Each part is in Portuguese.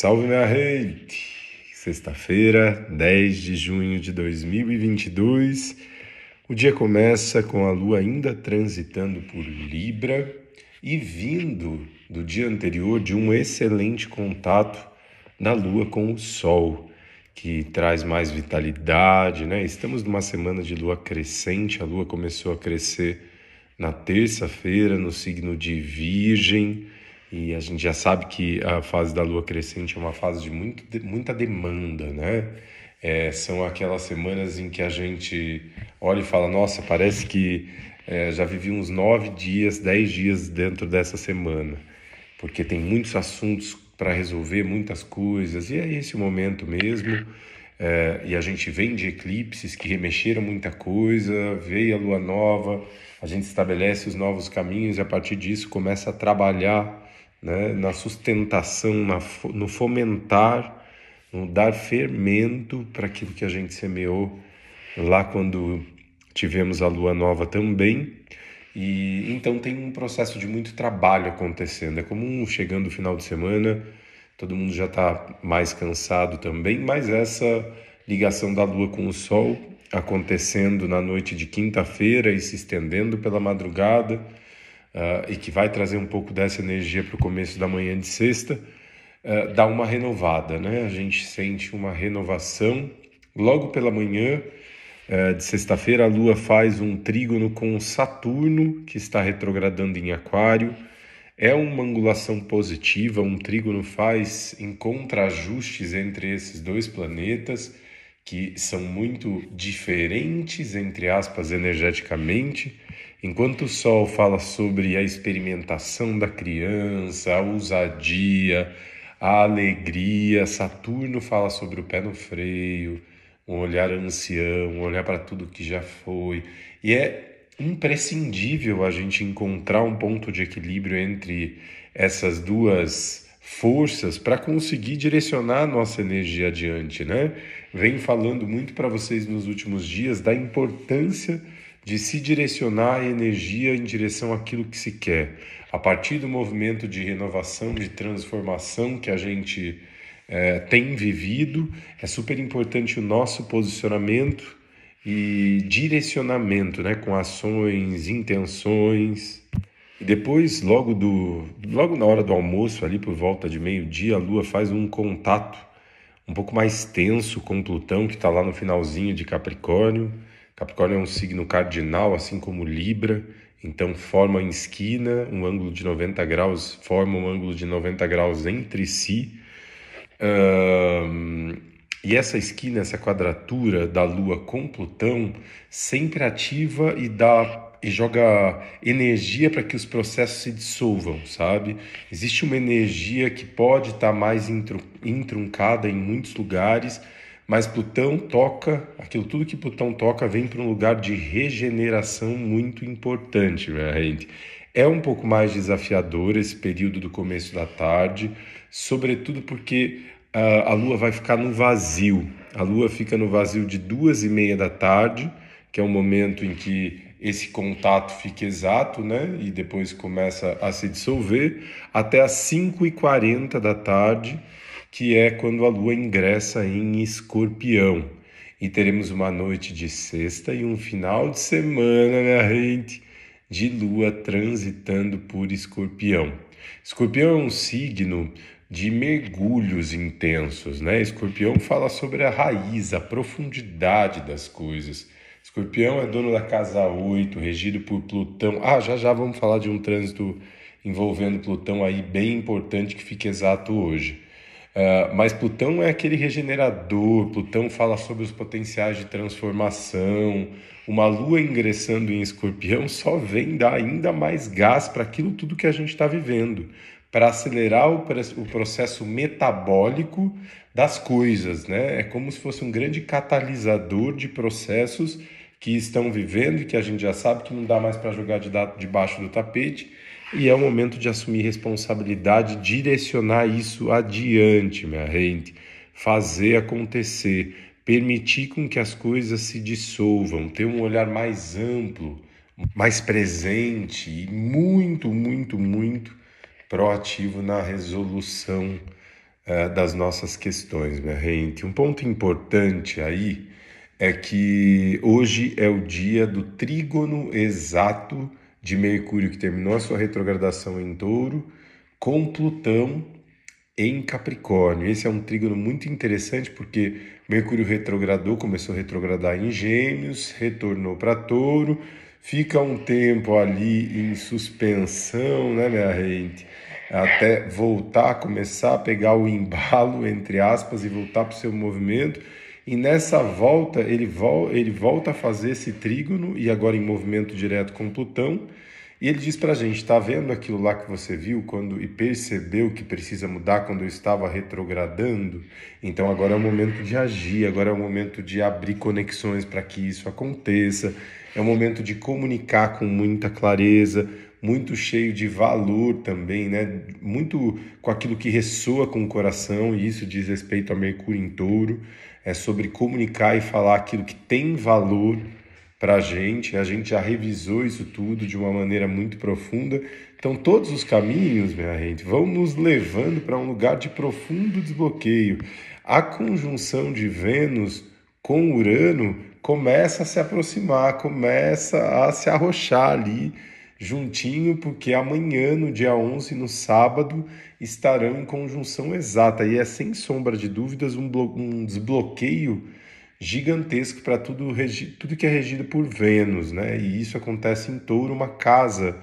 Salve minha rede! Sexta-feira, 10 de junho de 2022. O dia começa com a lua ainda transitando por Libra e vindo do dia anterior de um excelente contato da lua com o sol, que traz mais vitalidade, né? Estamos numa semana de lua crescente, a lua começou a crescer na terça-feira no signo de Virgem e a gente já sabe que a fase da lua crescente é uma fase de muito, muita demanda, né? É, são aquelas semanas em que a gente olha e fala: nossa, parece que é, já vivi uns nove dias, dez dias dentro dessa semana, porque tem muitos assuntos para resolver, muitas coisas, e é esse o momento mesmo. É, e a gente vem de eclipses que remexeram muita coisa, veio a lua nova, a gente estabelece os novos caminhos e a partir disso começa a trabalhar né, na sustentação, na, no fomentar, no dar fermento para aquilo que a gente semeou lá quando tivemos a lua nova também. E então tem um processo de muito trabalho acontecendo. É comum chegando o final de semana, todo mundo já está mais cansado também, mas essa ligação da lua com o sol acontecendo na noite de quinta-feira e se estendendo pela madrugada uh, e que vai trazer um pouco dessa energia para o começo da manhã de sexta, uh, dá uma renovada, né? A gente sente uma renovação. Logo pela manhã uh, de sexta-feira, a Lua faz um trígono com Saturno, que está retrogradando em Aquário. É uma angulação positiva, um trígono faz encontra ajustes entre esses dois planetas que são muito diferentes, entre aspas, energeticamente. Enquanto o Sol fala sobre a experimentação da criança, a ousadia, a alegria, Saturno fala sobre o pé no freio, um olhar ancião, um olhar para tudo que já foi. E é imprescindível a gente encontrar um ponto de equilíbrio entre essas duas forças para conseguir direcionar a nossa energia adiante, né? Venho falando muito para vocês nos últimos dias da importância de se direcionar a energia em direção àquilo que se quer. A partir do movimento de renovação, de transformação que a gente é, tem vivido, é super importante o nosso posicionamento e direcionamento, né, com ações, intenções. E depois, logo, do, logo na hora do almoço, ali por volta de meio-dia, a Lua faz um contato um pouco mais tenso com Plutão, que está lá no finalzinho de Capricórnio. Capricórnio é um signo cardinal, assim como Libra, então forma em esquina um ângulo de 90 graus, forma um ângulo de 90 graus entre si. Um, e essa esquina, essa quadratura da Lua com Plutão, sempre ativa e dá e joga energia para que os processos se dissolvam, sabe? Existe uma energia que pode estar tá mais intruncada em muitos lugares, mas Plutão toca, aquilo tudo que Plutão toca vem para um lugar de regeneração muito importante, minha gente. É um pouco mais desafiador esse período do começo da tarde, sobretudo porque uh, a Lua vai ficar no vazio. A Lua fica no vazio de duas e meia da tarde, que é o momento em que esse contato fica exato, né? E depois começa a se dissolver, até as 5 e 40 da tarde, que é quando a lua ingressa em escorpião. E teremos uma noite de sexta e um final de semana, minha gente, de lua transitando por escorpião. Escorpião é um signo de mergulhos intensos, né? Escorpião fala sobre a raiz, a profundidade das coisas. Escorpião é dono da casa 8, regido por Plutão. Ah, já já vamos falar de um trânsito envolvendo Plutão aí bem importante que fica exato hoje. Uh, mas Plutão é aquele regenerador, Plutão fala sobre os potenciais de transformação. Uma lua ingressando em escorpião só vem dar ainda mais gás para aquilo tudo que a gente está vivendo, para acelerar o, o processo metabólico das coisas. Né? É como se fosse um grande catalisador de processos que estão vivendo e que a gente já sabe que não dá mais para jogar de debaixo do tapete e é o momento de assumir responsabilidade, direcionar isso adiante, minha gente, fazer acontecer, permitir com que as coisas se dissolvam, ter um olhar mais amplo, mais presente e muito, muito, muito proativo na resolução uh, das nossas questões, minha gente. Um ponto importante aí é que hoje é o dia do trígono exato de Mercúrio, que terminou a sua retrogradação em touro, com Plutão em Capricórnio. Esse é um trígono muito interessante porque Mercúrio retrogradou, começou a retrogradar em Gêmeos, retornou para Touro, fica um tempo ali em suspensão, né, minha gente? Até voltar, começar a pegar o embalo, entre aspas, e voltar para o seu movimento. E nessa volta, ele, vol ele volta a fazer esse trígono, e agora em movimento direto com Plutão, e ele diz para a gente: está vendo aquilo lá que você viu quando e percebeu que precisa mudar quando eu estava retrogradando? Então agora é o momento de agir, agora é o momento de abrir conexões para que isso aconteça, é o momento de comunicar com muita clareza, muito cheio de valor também, né? Muito com aquilo que ressoa com o coração, e isso diz respeito a Mercúrio em Touro, é sobre comunicar e falar aquilo que tem valor para a gente, a gente já revisou isso tudo de uma maneira muito profunda. Então, todos os caminhos, minha gente, vão nos levando para um lugar de profundo desbloqueio. A conjunção de Vênus com Urano começa a se aproximar, começa a se arrochar ali juntinho, porque amanhã, no dia 11, no sábado, estarão em conjunção exata. E é sem sombra de dúvidas um, um desbloqueio gigantesco para tudo, tudo que é regido por Vênus, né? E isso acontece em Touro, uma casa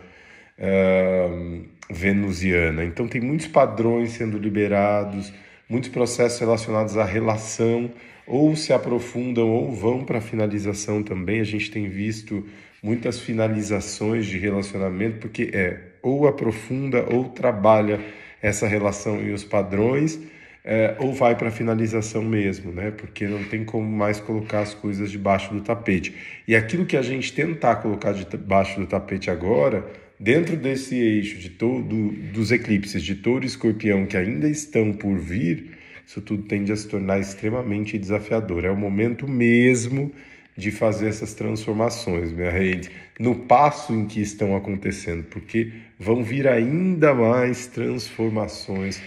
uh, venusiana. Então tem muitos padrões sendo liberados, muitos processos relacionados à relação, ou se aprofundam ou vão para a finalização também. A gente tem visto muitas finalizações de relacionamento, porque é ou aprofunda ou trabalha essa relação e os padrões é, ou vai para a finalização mesmo, né? Porque não tem como mais colocar as coisas debaixo do tapete. E aquilo que a gente tentar colocar debaixo do tapete agora, dentro desse eixo de todo, dos eclipses de touro e escorpião que ainda estão por vir, isso tudo tende a se tornar extremamente desafiador. É o momento mesmo de fazer essas transformações, minha rede, no passo em que estão acontecendo, porque vão vir ainda mais transformações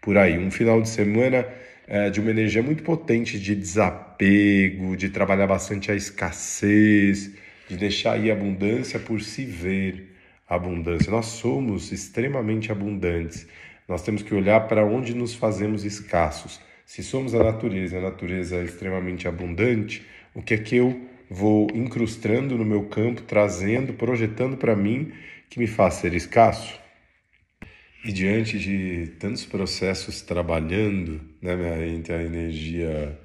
por aí. Um final de semana é, de uma energia muito potente de desapego, de trabalhar bastante a escassez, de deixar aí a abundância por se ver abundância. Nós somos extremamente abundantes. Nós temos que olhar para onde nos fazemos escassos. Se somos a natureza, a natureza é extremamente abundante, o que é que eu vou incrustando no meu campo, trazendo, projetando para mim que me faz ser escasso? E diante de tantos processos trabalhando, né, entre a energia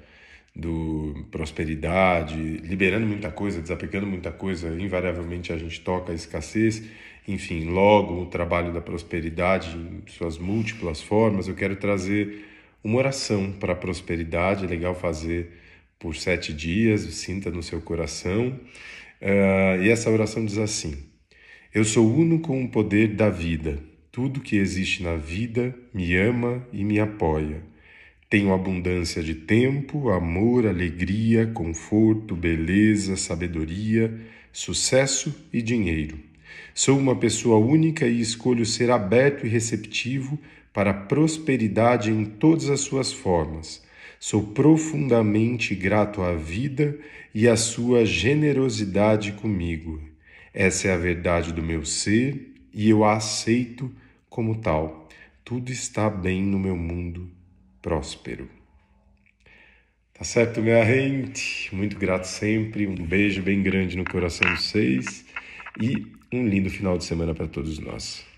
do prosperidade, liberando muita coisa, desapegando muita coisa, invariavelmente a gente toca a escassez, enfim, logo o trabalho da prosperidade em suas múltiplas formas, eu quero trazer uma oração para a prosperidade, é legal fazer por sete dias, sinta no seu coração, uh, e essa oração diz assim, eu sou uno com o poder da vida, tudo que existe na vida me ama e me apoia. Tenho abundância de tempo, amor, alegria, conforto, beleza, sabedoria, sucesso e dinheiro. Sou uma pessoa única e escolho ser aberto e receptivo para a prosperidade em todas as suas formas. Sou profundamente grato à vida e à sua generosidade comigo. Essa é a verdade do meu ser e eu a aceito como tal. Tudo está bem no meu mundo próspero. Tá certo, minha gente? Muito grato sempre. Um beijo bem grande no coração de vocês e um lindo final de semana para todos nós.